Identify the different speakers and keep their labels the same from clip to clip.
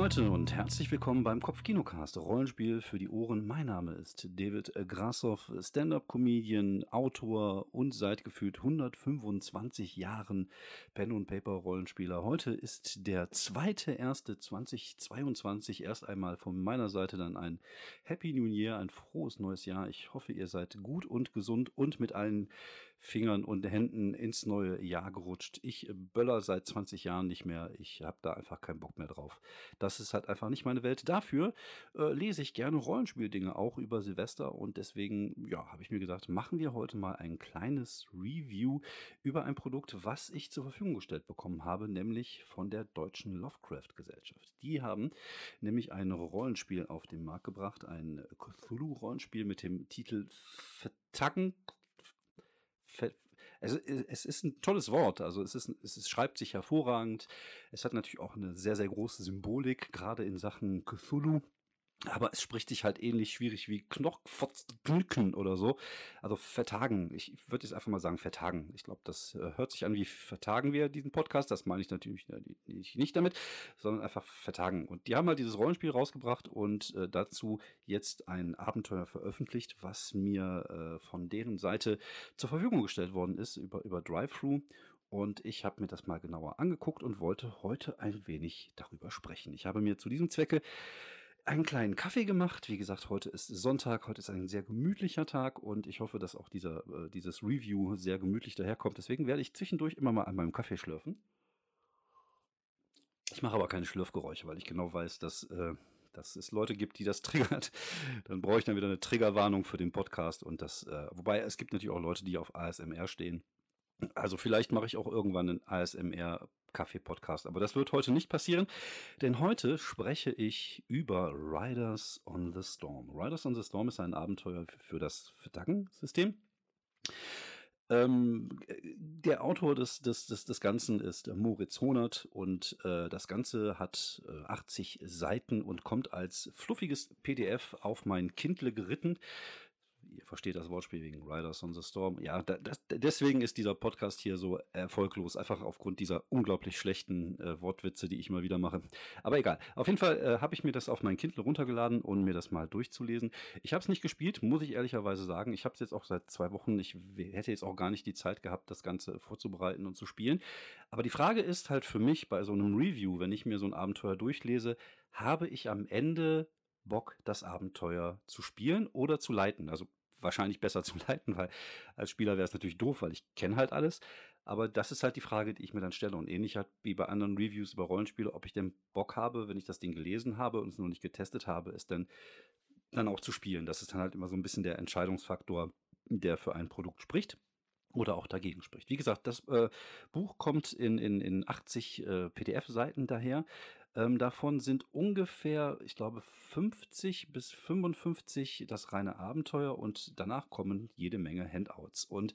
Speaker 1: Leute und herzlich willkommen beim Kopfkinocast, Rollenspiel für die Ohren. Mein Name ist David Grassoff, Stand-up-Comedian, Autor und seit gefühlt 125 Jahren Pen- und Paper-Rollenspieler. Heute ist der zweite erste 2022. Erst einmal von meiner Seite dann ein Happy New Year, ein frohes neues Jahr. Ich hoffe, ihr seid gut und gesund und mit allen Fingern und Händen ins neue Jahr gerutscht. Ich böller seit 20 Jahren nicht mehr. Ich habe da einfach keinen Bock mehr drauf. Das ist halt einfach nicht meine Welt. Dafür äh, lese ich gerne Rollenspieldinge auch über Silvester und deswegen, ja, habe ich mir gesagt, machen wir heute mal ein kleines Review über ein Produkt, was ich zur Verfügung gestellt bekommen habe, nämlich von der Deutschen Lovecraft Gesellschaft. Die haben nämlich ein Rollenspiel auf den Markt gebracht, ein Cthulhu-Rollenspiel mit dem Titel Vertagen also es ist ein tolles Wort. Also es, ist, es schreibt sich hervorragend. Es hat natürlich auch eine sehr, sehr große Symbolik, gerade in Sachen Cthulhu. Aber es spricht sich halt ähnlich schwierig wie Knochpfotzglücken oder so. Also vertagen. Ich würde jetzt einfach mal sagen vertagen. Ich glaube, das äh, hört sich an wie vertagen wir diesen Podcast. Das meine ich natürlich äh, nicht damit, sondern einfach vertagen. Und die haben halt dieses Rollenspiel rausgebracht und äh, dazu jetzt ein Abenteuer veröffentlicht, was mir äh, von deren Seite zur Verfügung gestellt worden ist über, über Drive-Thru. Und ich habe mir das mal genauer angeguckt und wollte heute ein wenig darüber sprechen. Ich habe mir zu diesem Zwecke einen kleinen Kaffee gemacht. Wie gesagt, heute ist Sonntag, heute ist ein sehr gemütlicher Tag und ich hoffe, dass auch dieser, äh, dieses Review sehr gemütlich daherkommt. Deswegen werde ich zwischendurch immer mal an meinem Kaffee schlürfen. Ich mache aber keine Schlürfgeräusche, weil ich genau weiß, dass, äh, dass es Leute gibt, die das triggert. Dann brauche ich dann wieder eine Triggerwarnung für den Podcast und das, äh, wobei es gibt natürlich auch Leute, die auf ASMR stehen. Also vielleicht mache ich auch irgendwann einen ASMR Kaffee-Podcast. Aber das wird heute nicht passieren, denn heute spreche ich über Riders on the Storm. Riders on the Storm ist ein Abenteuer für das Verdagen-System. Ähm, der Autor des, des, des, des Ganzen ist Moritz Honert und äh, das Ganze hat äh, 80 Seiten und kommt als fluffiges PDF auf mein Kindle geritten ihr versteht das Wortspiel wegen Riders on the Storm. Ja, da, das, deswegen ist dieser Podcast hier so erfolglos, einfach aufgrund dieser unglaublich schlechten äh, Wortwitze, die ich mal wieder mache. Aber egal. Auf jeden Fall äh, habe ich mir das auf mein Kindle runtergeladen um mir das mal durchzulesen. Ich habe es nicht gespielt, muss ich ehrlicherweise sagen. Ich habe es jetzt auch seit zwei Wochen. Ich hätte jetzt auch gar nicht die Zeit gehabt, das Ganze vorzubereiten und zu spielen. Aber die Frage ist halt für mich bei so einem Review, wenn ich mir so ein Abenteuer durchlese, habe ich am Ende Bock, das Abenteuer zu spielen oder zu leiten. Also wahrscheinlich besser zu leiten, weil als Spieler wäre es natürlich doof, weil ich kenne halt alles. Aber das ist halt die Frage, die ich mir dann stelle. Und ähnlich halt wie bei anderen Reviews über Rollenspiele, ob ich denn Bock habe, wenn ich das Ding gelesen habe und es noch nicht getestet habe, es dann, dann auch zu spielen. Das ist dann halt immer so ein bisschen der Entscheidungsfaktor, der für ein Produkt spricht oder auch dagegen spricht. Wie gesagt, das äh, Buch kommt in, in, in 80 äh, PDF-Seiten daher. Ähm, davon sind ungefähr, ich glaube, 50 bis 55 das reine Abenteuer und danach kommen jede Menge Handouts. Und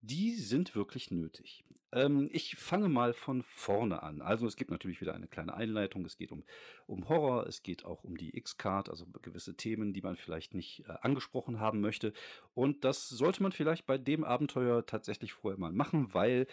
Speaker 1: die sind wirklich nötig. Ähm, ich fange mal von vorne an. Also es gibt natürlich wieder eine kleine Einleitung. Es geht um, um Horror, es geht auch um die X-Card, also gewisse Themen, die man vielleicht nicht äh, angesprochen haben möchte. Und das sollte man vielleicht bei dem Abenteuer tatsächlich vorher mal machen, weil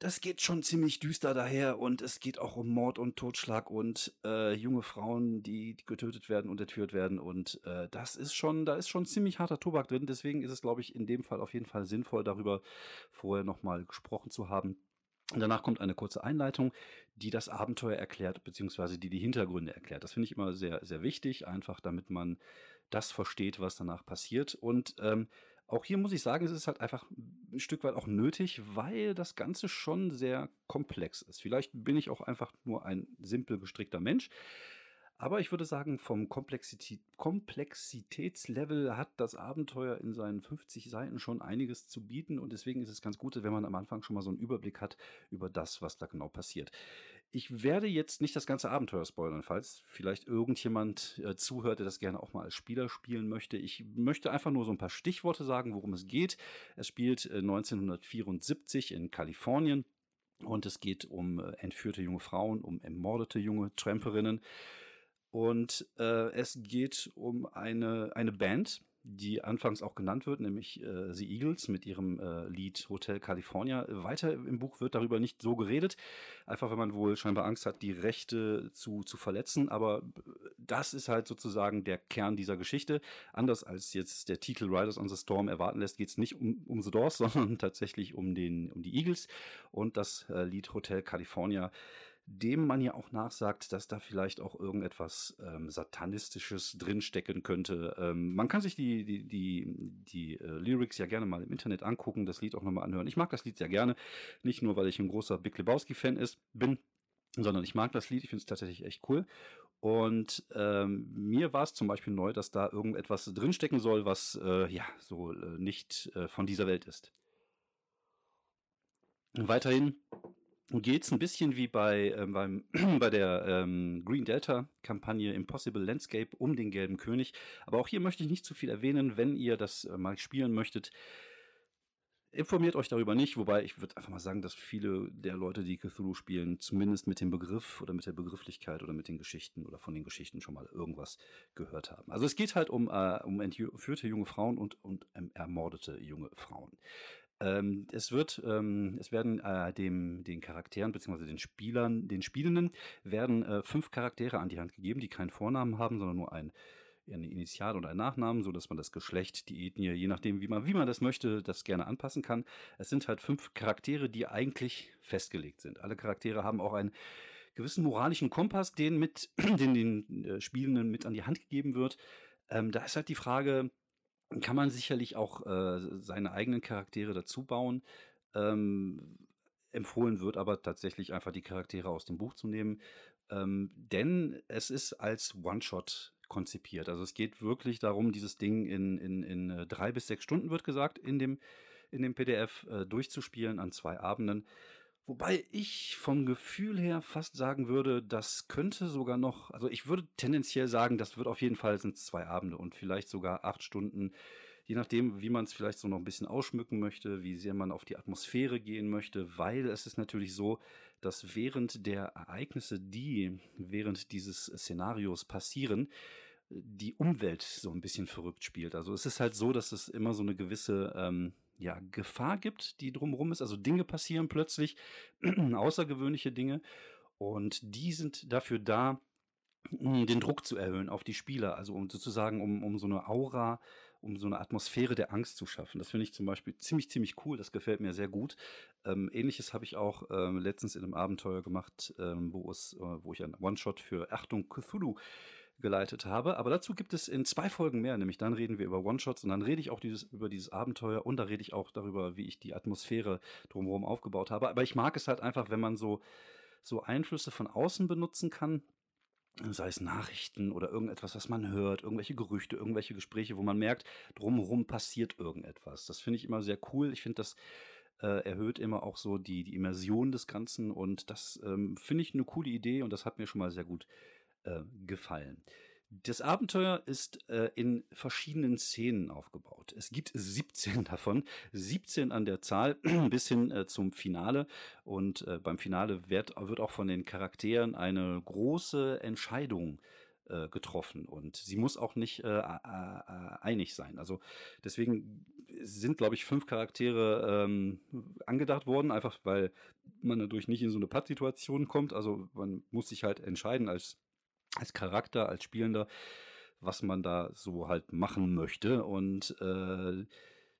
Speaker 1: das geht schon ziemlich düster daher und es geht auch um Mord und Totschlag und äh, junge Frauen, die, getötet werden und entführt werden und äh, das ist schon, da ist schon ziemlich harter Tobak drin. Deswegen ist es, glaube ich, in dem Fall auf jeden Fall sinnvoll, darüber vorher nochmal gesprochen zu haben. Und danach kommt eine kurze Einleitung, die das Abenteuer erklärt, beziehungsweise die die Hintergründe erklärt. Das finde ich immer sehr, sehr wichtig, einfach damit man das versteht, was danach passiert. Und ähm, auch hier muss ich sagen, es ist halt einfach ein Stück weit auch nötig, weil das Ganze schon sehr komplex ist. Vielleicht bin ich auch einfach nur ein simpel gestrickter Mensch. Aber ich würde sagen, vom Komplexität, Komplexitätslevel hat das Abenteuer in seinen 50 Seiten schon einiges zu bieten und deswegen ist es ganz gut, wenn man am Anfang schon mal so einen Überblick hat über das, was da genau passiert. Ich werde jetzt nicht das ganze Abenteuer spoilern, falls vielleicht irgendjemand äh, zuhört, der das gerne auch mal als Spieler spielen möchte. Ich möchte einfach nur so ein paar Stichworte sagen, worum es geht. Es spielt äh, 1974 in Kalifornien. Und es geht um äh, entführte junge Frauen, um ermordete junge Tramperinnen. Und äh, es geht um eine, eine Band, die anfangs auch genannt wird, nämlich äh, The Eagles mit ihrem äh, Lied Hotel California. Weiter im Buch wird darüber nicht so geredet, einfach wenn man wohl scheinbar Angst hat, die Rechte zu, zu verletzen. Aber das ist halt sozusagen der Kern dieser Geschichte. Anders als jetzt der Titel Riders on the Storm erwarten lässt, geht es nicht um, um The Doors, sondern tatsächlich um, den, um die Eagles und das äh, Lied Hotel California dem man ja auch nachsagt, dass da vielleicht auch irgendetwas ähm, Satanistisches drinstecken könnte. Ähm, man kann sich die, die, die, die äh, Lyrics ja gerne mal im Internet angucken, das Lied auch nochmal anhören. Ich mag das Lied sehr gerne, nicht nur, weil ich ein großer Big Lebowski-Fan bin, sondern ich mag das Lied, ich finde es tatsächlich echt cool. Und ähm, mir war es zum Beispiel neu, dass da irgendetwas drinstecken soll, was äh, ja so äh, nicht äh, von dieser Welt ist. Weiterhin geht es ein bisschen wie bei, ähm, beim, bei der ähm, Green Delta-Kampagne Impossible Landscape um den gelben König. Aber auch hier möchte ich nicht zu viel erwähnen. Wenn ihr das äh, mal spielen möchtet, informiert euch darüber nicht. Wobei ich würde einfach mal sagen, dass viele der Leute, die Cthulhu spielen, zumindest mit dem Begriff oder mit der Begrifflichkeit oder mit den Geschichten oder von den Geschichten schon mal irgendwas gehört haben. Also es geht halt um, äh, um entführte junge Frauen und, und ähm, ermordete junge Frauen. Ähm, es wird, ähm, es werden äh, dem, den Charakteren bzw. den Spielern, den Spielenden werden äh, fünf Charaktere an die Hand gegeben, die keinen Vornamen haben, sondern nur ein eine Initial und ein Nachnamen, so dass man das Geschlecht, die Ethnie, je nachdem, wie man, wie man das möchte, das gerne anpassen kann. Es sind halt fünf Charaktere, die eigentlich festgelegt sind. Alle Charaktere haben auch einen gewissen moralischen Kompass, den mit, den den äh, Spielenden mit an die Hand gegeben wird. Ähm, da ist halt die Frage, kann man sicherlich auch äh, seine eigenen Charaktere dazu bauen. Ähm, empfohlen wird aber tatsächlich einfach die Charaktere aus dem Buch zu nehmen, ähm, denn es ist als One-Shot konzipiert. Also es geht wirklich darum, dieses Ding in, in, in äh, drei bis sechs Stunden, wird gesagt, in dem, in dem PDF äh, durchzuspielen an zwei Abenden. Wobei ich vom Gefühl her fast sagen würde, das könnte sogar noch, also ich würde tendenziell sagen, das wird auf jeden Fall sind zwei Abende und vielleicht sogar acht Stunden, je nachdem, wie man es vielleicht so noch ein bisschen ausschmücken möchte, wie sehr man auf die Atmosphäre gehen möchte, weil es ist natürlich so, dass während der Ereignisse, die während dieses Szenarios passieren, die Umwelt so ein bisschen verrückt spielt. Also es ist halt so, dass es immer so eine gewisse ähm, ja, Gefahr gibt, die drumherum ist. Also Dinge passieren plötzlich, außergewöhnliche Dinge. Und die sind dafür da, den Druck zu erhöhen auf die Spieler. Also um sozusagen, um, um so eine Aura, um so eine Atmosphäre der Angst zu schaffen. Das finde ich zum Beispiel ziemlich, ziemlich cool. Das gefällt mir sehr gut. Ähm, Ähnliches habe ich auch ähm, letztens in einem Abenteuer gemacht, ähm, wo, es, äh, wo ich ein One-Shot für Achtung Cthulhu geleitet habe. Aber dazu gibt es in zwei Folgen mehr, nämlich dann reden wir über One-Shots und dann rede ich auch dieses, über dieses Abenteuer und da rede ich auch darüber, wie ich die Atmosphäre drumherum aufgebaut habe. Aber ich mag es halt einfach, wenn man so, so Einflüsse von außen benutzen kann, sei es Nachrichten oder irgendetwas, was man hört, irgendwelche Gerüchte, irgendwelche Gespräche, wo man merkt, drumherum passiert irgendetwas. Das finde ich immer sehr cool. Ich finde, das äh, erhöht immer auch so die, die Immersion des Ganzen und das ähm, finde ich eine coole Idee und das hat mir schon mal sehr gut äh, gefallen. Das Abenteuer ist äh, in verschiedenen Szenen aufgebaut. Es gibt 17 davon, 17 an der Zahl bis hin äh, zum Finale. Und äh, beim Finale wird, wird, auch von den Charakteren eine große Entscheidung äh, getroffen. Und sie muss auch nicht äh, einig sein. Also deswegen sind, glaube ich, fünf Charaktere ähm, angedacht worden, einfach weil man dadurch nicht in so eine Pattsituation kommt. Also man muss sich halt entscheiden als als Charakter, als Spielender, was man da so halt machen möchte. Und äh,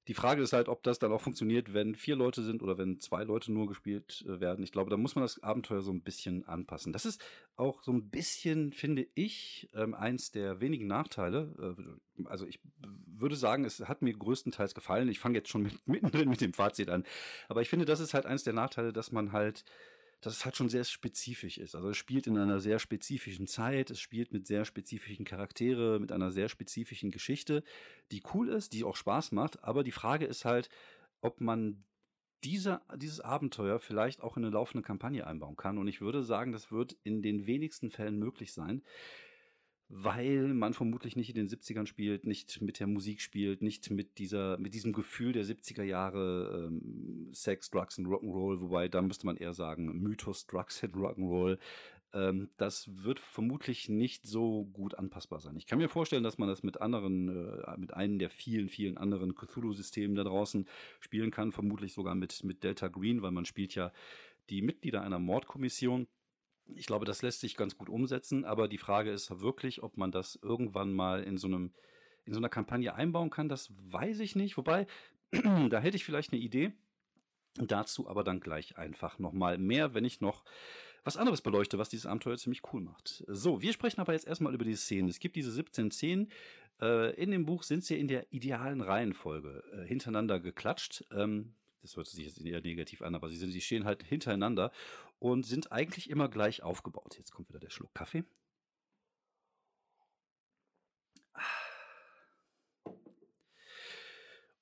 Speaker 1: die Frage ist halt, ob das dann auch funktioniert, wenn vier Leute sind oder wenn zwei Leute nur gespielt äh, werden. Ich glaube, da muss man das Abenteuer so ein bisschen anpassen. Das ist auch so ein bisschen, finde ich, ähm, eins der wenigen Nachteile. Äh, also ich würde sagen, es hat mir größtenteils gefallen. Ich fange jetzt schon mit, mittendrin mit dem Fazit an. Aber ich finde, das ist halt eins der Nachteile, dass man halt dass es halt schon sehr spezifisch ist. Also es spielt in einer sehr spezifischen Zeit, es spielt mit sehr spezifischen Charaktere, mit einer sehr spezifischen Geschichte, die cool ist, die auch Spaß macht. Aber die Frage ist halt, ob man diese, dieses Abenteuer vielleicht auch in eine laufende Kampagne einbauen kann. Und ich würde sagen, das wird in den wenigsten Fällen möglich sein weil man vermutlich nicht in den 70ern spielt, nicht mit der Musik spielt, nicht mit dieser, mit diesem Gefühl der 70er Jahre ähm, Sex, Drugs und Rock'n'Roll, wobei da müsste man eher sagen Mythos, Drugs and Rock'n'Roll. Ähm, das wird vermutlich nicht so gut anpassbar sein. Ich kann mir vorstellen, dass man das mit anderen, äh, mit einem der vielen, vielen anderen Cthulhu-Systemen da draußen spielen kann, vermutlich sogar mit, mit Delta Green, weil man spielt ja die Mitglieder einer Mordkommission. Ich glaube, das lässt sich ganz gut umsetzen, aber die Frage ist wirklich, ob man das irgendwann mal in so einem in so einer Kampagne einbauen kann, das weiß ich nicht. Wobei, da hätte ich vielleicht eine Idee. Dazu aber dann gleich einfach nochmal mehr, wenn ich noch was anderes beleuchte, was dieses Abenteuer ziemlich cool macht. So, wir sprechen aber jetzt erstmal über die Szenen. Es gibt diese 17 Szenen. Äh, in dem Buch sind sie in der idealen Reihenfolge äh, hintereinander geklatscht. Ähm, das hört sich jetzt eher negativ an, aber sie, sind, sie stehen halt hintereinander und sind eigentlich immer gleich aufgebaut. Jetzt kommt wieder der Schluck Kaffee.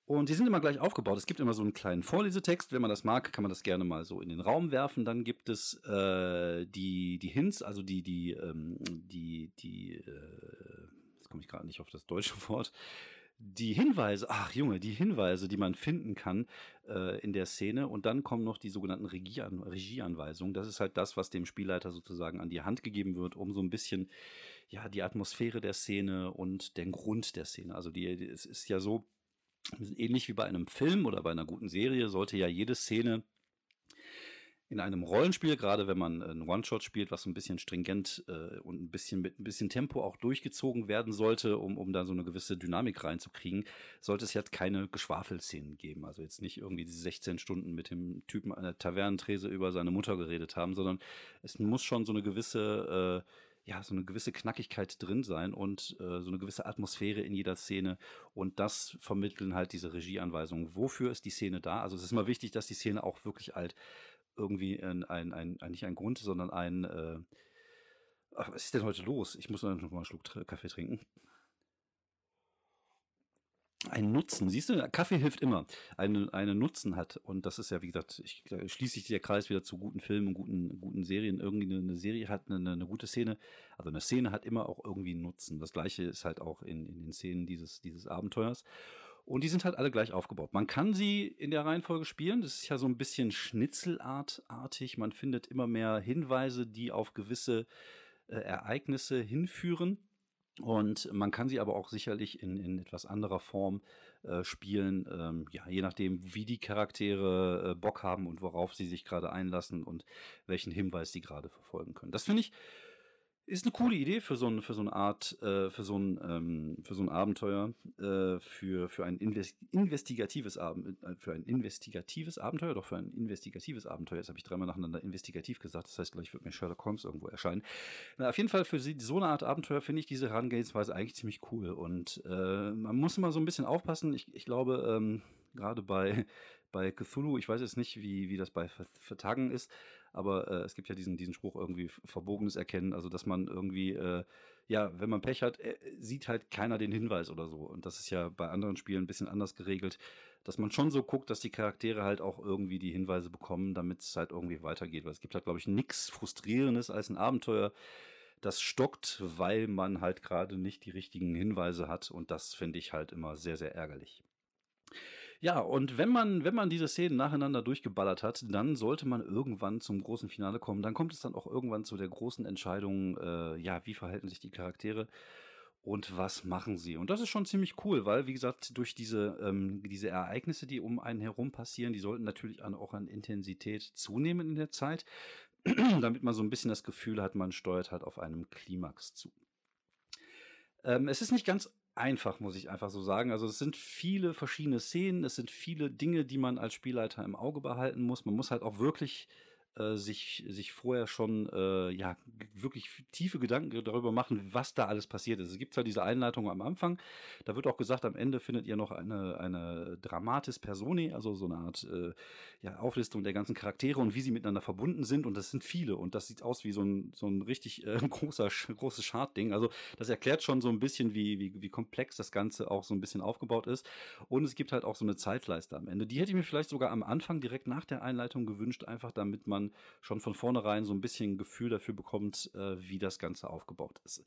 Speaker 1: Und die sind immer gleich aufgebaut. Es gibt immer so einen kleinen Vorlesetext. Wenn man das mag, kann man das gerne mal so in den Raum werfen. Dann gibt es äh, die, die Hints, also die, die, ähm, die, die, äh, jetzt komme ich gerade nicht auf das deutsche Wort. Die Hinweise, ach Junge, die Hinweise, die man finden kann äh, in der Szene. Und dann kommen noch die sogenannten Regiean Regieanweisungen. Das ist halt das, was dem Spielleiter sozusagen an die Hand gegeben wird, um so ein bisschen ja, die Atmosphäre der Szene und den Grund der Szene. Also die, es ist ja so, ähnlich wie bei einem Film oder bei einer guten Serie, sollte ja jede Szene in einem Rollenspiel, gerade wenn man einen One-Shot spielt, was so ein bisschen stringent äh, und ein bisschen mit ein bisschen Tempo auch durchgezogen werden sollte, um, um da so eine gewisse Dynamik reinzukriegen, sollte es jetzt keine Geschwafelszenen geben. Also jetzt nicht irgendwie diese 16 Stunden mit dem Typen an der Tavernentrese über seine Mutter geredet haben, sondern es muss schon so eine gewisse äh, ja, so eine gewisse Knackigkeit drin sein und äh, so eine gewisse Atmosphäre in jeder Szene. Und das vermitteln halt diese Regieanweisungen. Wofür ist die Szene da? Also es ist immer wichtig, dass die Szene auch wirklich halt irgendwie ein, ein, ein, ein nicht ein Grund, sondern ein, äh, ach, was ist denn heute los? Ich muss noch mal einen Schluck Kaffee trinken einen Nutzen, siehst du, Kaffee hilft immer, einen, einen Nutzen hat. Und das ist ja, wie gesagt, ich, schließe sich der Kreis wieder zu guten Filmen, guten, guten Serien. Irgendwie eine, eine Serie hat eine, eine, gute Szene, also eine Szene hat immer auch irgendwie einen Nutzen. Das gleiche ist halt auch in, in den Szenen dieses, dieses Abenteuers. Und die sind halt alle gleich aufgebaut. Man kann sie in der Reihenfolge spielen. Das ist ja so ein bisschen Schnitzelartartig. Man findet immer mehr Hinweise, die auf gewisse äh, Ereignisse hinführen. Und man kann sie aber auch sicherlich in, in etwas anderer Form äh, spielen, ähm, ja, je nachdem, wie die Charaktere äh, Bock haben und worauf sie sich gerade einlassen und welchen Hinweis sie gerade verfolgen können. Das finde ich ist eine coole Idee für so, ein, für so eine Art, äh, für, so ein, ähm, für so ein Abenteuer, äh, für, für ein Invest investigatives Ab äh, für ein investigatives Abenteuer, doch für ein investigatives Abenteuer. Jetzt habe ich dreimal nacheinander investigativ gesagt, das heißt, gleich wird mir Sherlock Holmes irgendwo erscheinen. Na, auf jeden Fall für so eine Art Abenteuer finde ich diese Herangehensweise eigentlich ziemlich cool. Und äh, man muss immer so ein bisschen aufpassen. Ich, ich glaube, ähm, gerade bei, bei Cthulhu, ich weiß jetzt nicht, wie, wie das bei Vertagen ist, aber äh, es gibt ja diesen, diesen Spruch irgendwie verbogenes Erkennen, also dass man irgendwie, äh, ja, wenn man Pech hat, äh, sieht halt keiner den Hinweis oder so. Und das ist ja bei anderen Spielen ein bisschen anders geregelt, dass man schon so guckt, dass die Charaktere halt auch irgendwie die Hinweise bekommen, damit es halt irgendwie weitergeht. Weil es gibt halt, glaube ich, nichts Frustrierendes als ein Abenteuer, das stockt, weil man halt gerade nicht die richtigen Hinweise hat. Und das finde ich halt immer sehr, sehr ärgerlich. Ja, und wenn man, wenn man diese Szenen nacheinander durchgeballert hat, dann sollte man irgendwann zum großen Finale kommen. Dann kommt es dann auch irgendwann zu der großen Entscheidung, äh, ja, wie verhalten sich die Charaktere und was machen sie? Und das ist schon ziemlich cool, weil, wie gesagt, durch diese, ähm, diese Ereignisse, die um einen herum passieren, die sollten natürlich auch an Intensität zunehmen in der Zeit, damit man so ein bisschen das Gefühl hat, man steuert halt auf einem Klimax zu. Ähm, es ist nicht ganz einfach, muss ich einfach so sagen. Also es sind viele verschiedene Szenen, es sind viele Dinge, die man als Spielleiter im Auge behalten muss. Man muss halt auch wirklich äh, sich, sich vorher schon äh, ja, wirklich tiefe Gedanken darüber machen, was da alles passiert ist. Es gibt zwar diese Einleitung am Anfang, da wird auch gesagt, am Ende findet ihr noch eine, eine Dramatis Personi, also so eine Art äh, ja, Auflistung der ganzen Charaktere und wie sie miteinander verbunden sind. Und das sind viele und das sieht aus wie so ein, so ein richtig äh, großer, großes Chartding. Also das erklärt schon so ein bisschen, wie, wie, wie komplex das Ganze auch so ein bisschen aufgebaut ist. Und es gibt halt auch so eine Zeitleiste am Ende. Die hätte ich mir vielleicht sogar am Anfang direkt nach der Einleitung gewünscht, einfach damit man schon von vornherein so ein bisschen Gefühl dafür bekommt, äh, wie das Ganze aufgebaut ist.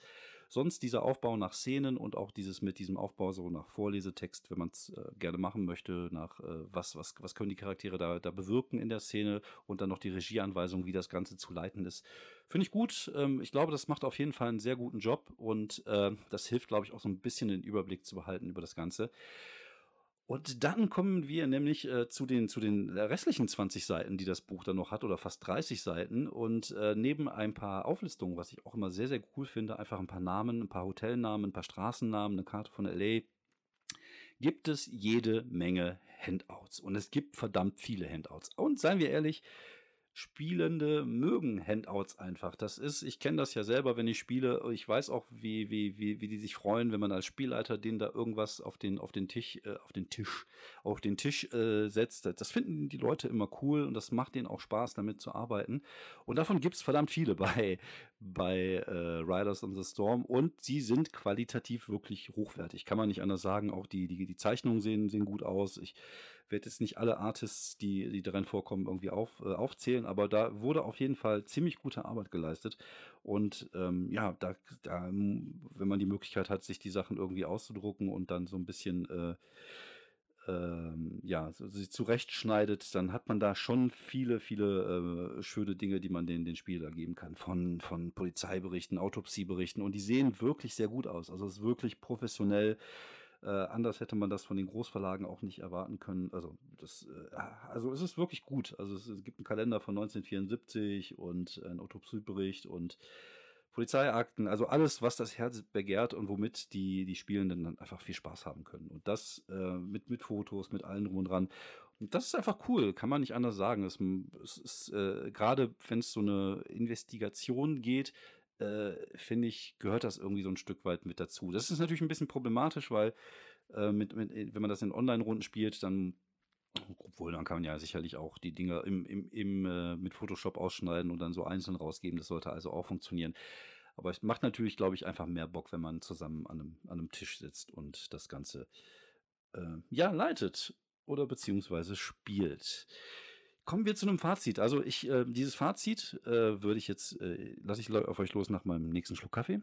Speaker 1: sonst dieser Aufbau nach Szenen und auch dieses mit diesem Aufbau so nach Vorlesetext, wenn man es äh, gerne machen möchte, nach äh, was, was, was können die Charaktere da, da bewirken in der Szene und dann noch die Regieanweisung, wie das Ganze zu leiten ist. Finde ich gut. Ähm, ich glaube, das macht auf jeden Fall einen sehr guten Job und äh, das hilft, glaube ich, auch so ein bisschen den Überblick zu behalten über das Ganze. Und dann kommen wir nämlich äh, zu, den, zu den restlichen 20 Seiten, die das Buch dann noch hat, oder fast 30 Seiten. Und äh, neben ein paar Auflistungen, was ich auch immer sehr, sehr cool finde, einfach ein paar Namen, ein paar Hotelnamen, ein paar Straßennamen, eine Karte von LA, gibt es jede Menge Handouts. Und es gibt verdammt viele Handouts. Und seien wir ehrlich, Spielende mögen Handouts einfach. Das ist, ich kenne das ja selber, wenn ich spiele. Ich weiß auch, wie, wie, wie, wie die sich freuen, wenn man als Spielleiter denen da irgendwas auf den, auf den Tisch, äh, auf den Tisch, auf den Tisch äh, setzt. Das finden die Leute immer cool und das macht denen auch Spaß, damit zu arbeiten. Und davon gibt es verdammt viele bei, bei äh, Riders on the Storm und sie sind qualitativ wirklich hochwertig. Kann man nicht anders sagen. Auch die, die, die Zeichnungen sehen, sehen gut aus. Ich werde jetzt nicht alle Artists, die, die darin vorkommen, irgendwie auf, äh, aufzählen, aber da wurde auf jeden Fall ziemlich gute Arbeit geleistet. Und ähm, ja, da, da, wenn man die Möglichkeit hat, sich die Sachen irgendwie auszudrucken und dann so ein bisschen äh, ähm, ja, sich zurechtschneidet, dann hat man da schon viele, viele äh, schöne Dinge, die man den, den Spieler geben kann. Von, von Polizeiberichten, Autopsieberichten. Und die sehen wirklich sehr gut aus. Also es ist wirklich professionell äh, anders hätte man das von den Großverlagen auch nicht erwarten können. Also, das, äh, also es ist wirklich gut. Also es, es, gibt einen Kalender von 1974 und einen Autopsiebericht und Polizeiakten, also alles, was das Herz begehrt und womit die, die Spielenden dann einfach viel Spaß haben können. Und das äh, mit, mit Fotos, mit allen drum und dran. Und das ist einfach cool, kann man nicht anders sagen. Es, es ist äh, gerade, wenn es so eine Investigation geht, äh, finde ich, gehört das irgendwie so ein Stück weit mit dazu. Das ist natürlich ein bisschen problematisch, weil äh, mit, mit, wenn man das in Online-Runden spielt, dann obwohl, dann kann man ja sicherlich auch die Dinger im, im, im, äh, mit Photoshop ausschneiden und dann so einzeln rausgeben. Das sollte also auch funktionieren. Aber es macht natürlich, glaube ich, einfach mehr Bock, wenn man zusammen an einem, an einem Tisch sitzt und das Ganze äh, ja leitet oder beziehungsweise spielt. Kommen wir zu einem Fazit. Also ich, äh, dieses Fazit äh, würde ich jetzt, äh, lasse ich auf euch los nach meinem nächsten Schluck Kaffee.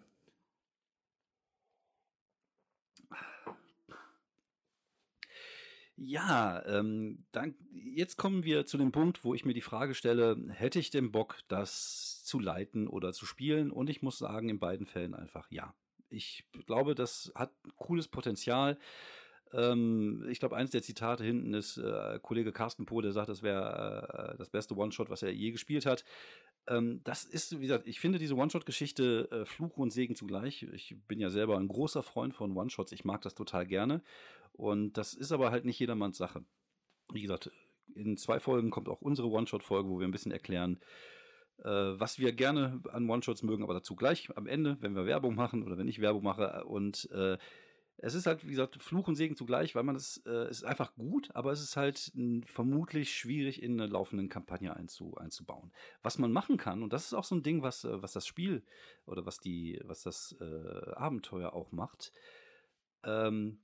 Speaker 1: Ja, ähm, dann, jetzt kommen wir zu dem Punkt, wo ich mir die Frage stelle, hätte ich den Bock, das zu leiten oder zu spielen? Und ich muss sagen, in beiden Fällen einfach ja. Ich glaube, das hat cooles Potenzial. Ähm, ich glaube, eins der Zitate hinten ist äh, Kollege Carsten Poh, der sagt, das wäre äh, das beste One-Shot, was er je gespielt hat. Ähm, das ist, wie gesagt, ich finde diese One-Shot-Geschichte äh, Fluch und Segen zugleich. Ich bin ja selber ein großer Freund von One-Shots. Ich mag das total gerne. Und das ist aber halt nicht jedermanns Sache. Wie gesagt, in zwei Folgen kommt auch unsere One-Shot-Folge, wo wir ein bisschen erklären, äh, was wir gerne an One-Shots mögen, aber dazu gleich am Ende, wenn wir Werbung machen oder wenn ich Werbung mache. Und äh, es ist halt, wie gesagt, Fluch und Segen zugleich, weil man es, äh, ist einfach gut, aber es ist halt n, vermutlich schwierig in eine laufende Kampagne einzu, einzubauen. Was man machen kann, und das ist auch so ein Ding, was, äh, was das Spiel oder was die, was das äh, Abenteuer auch macht, ähm,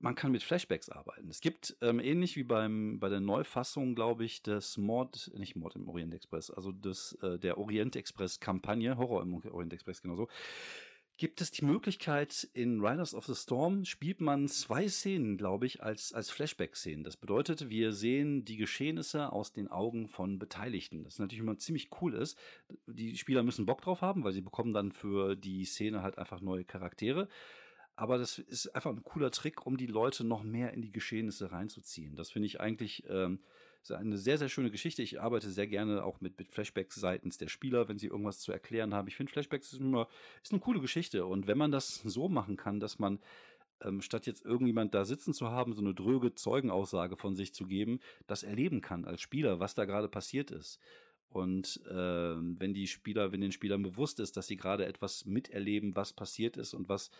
Speaker 1: man kann mit Flashbacks arbeiten. Es gibt ähm, ähnlich wie beim bei der Neufassung, glaube ich, des Mord, nicht Mord im Orient Express, also des, äh, der Orient Express Kampagne, Horror im Orient Express genauso gibt es die Möglichkeit, in Riders of the Storm spielt man zwei Szenen, glaube ich, als, als Flashback-Szenen. Das bedeutet, wir sehen die Geschehnisse aus den Augen von Beteiligten. Das natürlich immer ziemlich cool ist. Die Spieler müssen Bock drauf haben, weil sie bekommen dann für die Szene halt einfach neue Charaktere. Aber das ist einfach ein cooler Trick, um die Leute noch mehr in die Geschehnisse reinzuziehen. Das finde ich eigentlich ähm, eine sehr, sehr schöne Geschichte. Ich arbeite sehr gerne auch mit, mit Flashbacks seitens der Spieler, wenn sie irgendwas zu erklären haben. Ich finde, Flashbacks ist immer ist eine coole Geschichte. Und wenn man das so machen kann, dass man ähm, statt jetzt irgendjemand da sitzen zu haben, so eine dröge Zeugenaussage von sich zu geben, das erleben kann als Spieler, was da gerade passiert ist. Und äh, wenn die Spieler, wenn den Spielern bewusst ist, dass sie gerade etwas miterleben, was passiert ist und was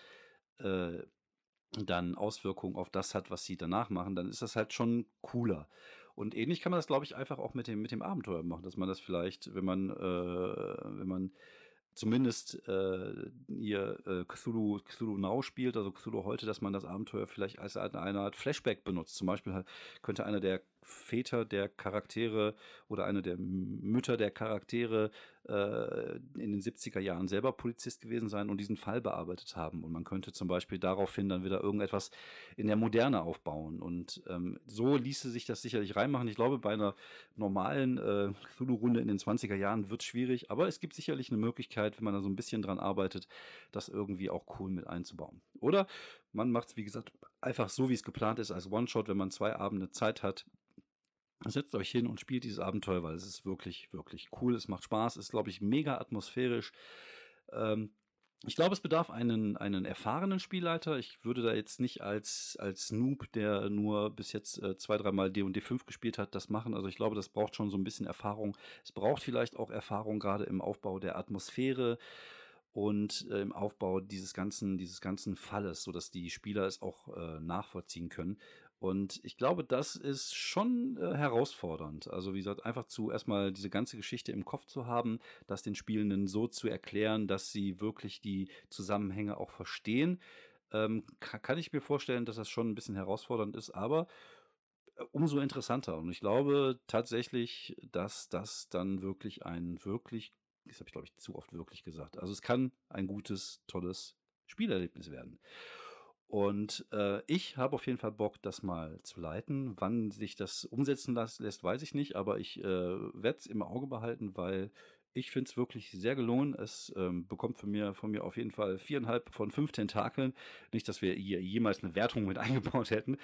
Speaker 1: äh, dann Auswirkungen auf das hat, was sie danach machen, dann ist das halt schon cooler. Und ähnlich kann man das, glaube ich, einfach auch mit dem, mit dem Abenteuer machen, dass man das vielleicht, wenn man, äh, wenn man zumindest äh, hier äh, Cthulhu, Cthulhu Now spielt, also Cthulhu heute, dass man das Abenteuer vielleicht als eine Art Flashback benutzt. Zum Beispiel könnte einer der Väter der Charaktere oder eine der Mütter der Charaktere äh, in den 70er Jahren selber Polizist gewesen sein und diesen Fall bearbeitet haben. Und man könnte zum Beispiel daraufhin dann wieder irgendetwas in der Moderne aufbauen. Und ähm, so ließe sich das sicherlich reinmachen. Ich glaube, bei einer normalen äh, Cthulhu-Runde in den 20er Jahren wird schwierig, aber es gibt sicherlich eine Möglichkeit, wenn man da so ein bisschen dran arbeitet, das irgendwie auch cool mit einzubauen. Oder man macht es, wie gesagt, einfach so, wie es geplant ist, als One-Shot, wenn man zwei Abende Zeit hat, Setzt euch hin und spielt dieses Abenteuer, weil es ist wirklich, wirklich cool. Es macht Spaß, ist, glaube ich, mega atmosphärisch. Ähm, ich glaube, es bedarf einen, einen erfahrenen Spielleiter. Ich würde da jetzt nicht als, als Noob, der nur bis jetzt äh, zwei, dreimal D&D 5 gespielt hat, das machen. Also ich glaube, das braucht schon so ein bisschen Erfahrung. Es braucht vielleicht auch Erfahrung gerade im Aufbau der Atmosphäre und äh, im Aufbau dieses ganzen, dieses ganzen Falles, sodass die Spieler es auch äh, nachvollziehen können. Und ich glaube, das ist schon äh, herausfordernd. Also, wie gesagt, einfach zu erstmal diese ganze Geschichte im Kopf zu haben, das den Spielenden so zu erklären, dass sie wirklich die Zusammenhänge auch verstehen. Ähm, kann ich mir vorstellen, dass das schon ein bisschen herausfordernd ist, aber äh, umso interessanter. Und ich glaube tatsächlich, dass das dann wirklich ein wirklich, das habe ich glaube ich zu oft wirklich gesagt. Also es kann ein gutes, tolles Spielerlebnis werden. Und äh, ich habe auf jeden Fall Bock, das mal zu leiten. Wann sich das umsetzen lässt, weiß ich nicht, aber ich äh, werde es im Auge behalten, weil ich finde es wirklich sehr gelungen. Es ähm, bekommt von mir, von mir auf jeden Fall viereinhalb von fünf Tentakeln. Nicht, dass wir hier jemals eine Wertung mit eingebaut hätten,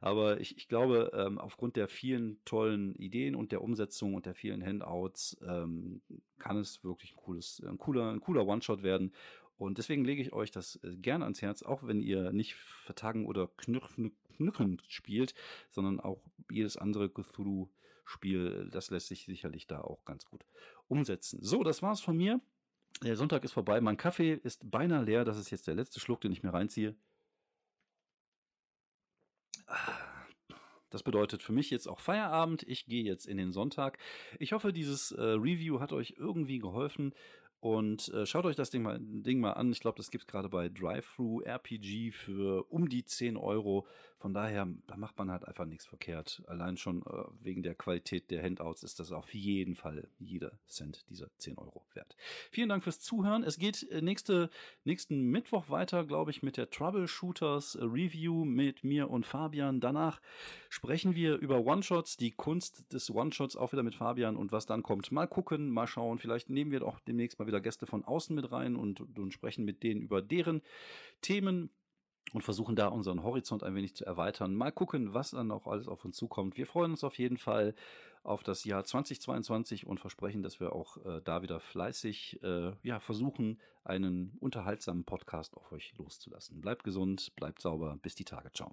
Speaker 1: aber ich, ich glaube, ähm, aufgrund der vielen tollen Ideen und der Umsetzung und der vielen Handouts ähm, kann es wirklich ein, cooles, ein cooler, ein cooler One-Shot werden. Und deswegen lege ich euch das äh, gerne ans Herz, auch wenn ihr nicht vertagen oder knirchen spielt, sondern auch jedes andere Cthulhu-Spiel, das lässt sich sicherlich da auch ganz gut umsetzen. So, das war's von mir. Der Sonntag ist vorbei. Mein Kaffee ist beinahe leer. Das ist jetzt der letzte Schluck, den ich mir reinziehe. Das bedeutet für mich jetzt auch Feierabend. Ich gehe jetzt in den Sonntag. Ich hoffe, dieses äh, Review hat euch irgendwie geholfen. Und äh, schaut euch das Ding mal, Ding mal an. Ich glaube, das gibt es gerade bei Drive-Thru RPG für um die 10 Euro. Von daher, da macht man halt einfach nichts verkehrt. Allein schon äh, wegen der Qualität der Handouts ist das auf jeden Fall jeder Cent dieser 10 Euro wert. Vielen Dank fürs Zuhören. Es geht äh, nächste, nächsten Mittwoch weiter, glaube ich, mit der Troubleshooters Review mit mir und Fabian. Danach sprechen wir über One-Shots, die Kunst des One-Shots, auch wieder mit Fabian und was dann kommt. Mal gucken, mal schauen. Vielleicht nehmen wir auch demnächst mal wieder Gäste von außen mit rein und, und sprechen mit denen über deren Themen und versuchen da unseren Horizont ein wenig zu erweitern. Mal gucken, was dann auch alles auf uns zukommt. Wir freuen uns auf jeden Fall auf das Jahr 2022 und versprechen, dass wir auch äh, da wieder fleißig äh, ja, versuchen, einen unterhaltsamen Podcast auf euch loszulassen. Bleibt gesund, bleibt sauber, bis die Tage. Ciao.